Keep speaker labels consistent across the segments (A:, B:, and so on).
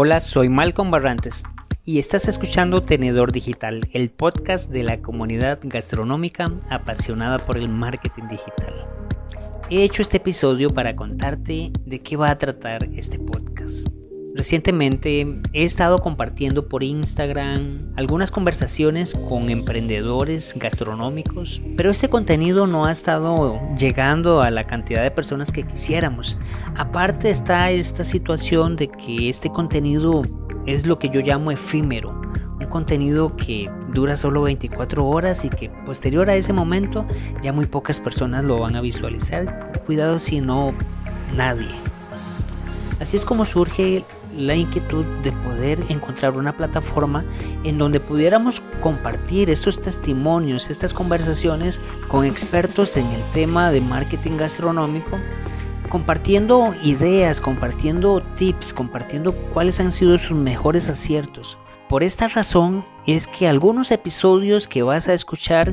A: Hola, soy Malcolm Barrantes y estás escuchando Tenedor Digital, el podcast de la comunidad gastronómica apasionada por el marketing digital. He hecho este episodio para contarte de qué va a tratar este podcast. Recientemente he estado compartiendo por Instagram algunas conversaciones con emprendedores gastronómicos, pero este contenido no ha estado llegando a la cantidad de personas que quisiéramos. Aparte está esta situación de que este contenido es lo que yo llamo efímero, un contenido que dura solo 24 horas y que posterior a ese momento ya muy pocas personas lo van a visualizar. Cuidado si no nadie. Así es como surge la inquietud de poder encontrar una plataforma en donde pudiéramos compartir estos testimonios, estas conversaciones con expertos en el tema de marketing gastronómico, compartiendo ideas, compartiendo tips, compartiendo cuáles han sido sus mejores aciertos. Por esta razón es que algunos episodios que vas a escuchar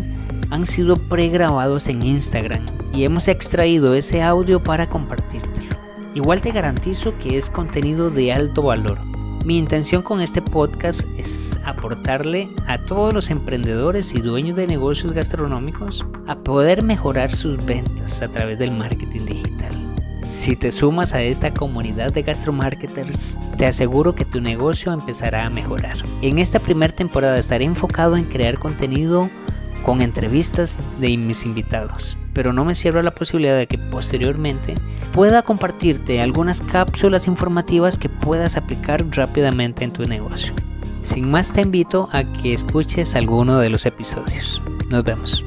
A: han sido pregrabados en Instagram y hemos extraído ese audio para compartirte. Igual te garantizo que es contenido de alto valor. Mi intención con este podcast es aportarle a todos los emprendedores y dueños de negocios gastronómicos a poder mejorar sus ventas a través del marketing digital. Si te sumas a esta comunidad de gastromarketers, te aseguro que tu negocio empezará a mejorar. En esta primera temporada estaré enfocado en crear contenido con entrevistas de mis invitados, pero no me cierro a la posibilidad de que posteriormente pueda compartirte algunas cápsulas informativas que puedas aplicar rápidamente en tu negocio. Sin más te invito a que escuches alguno de los episodios. Nos vemos.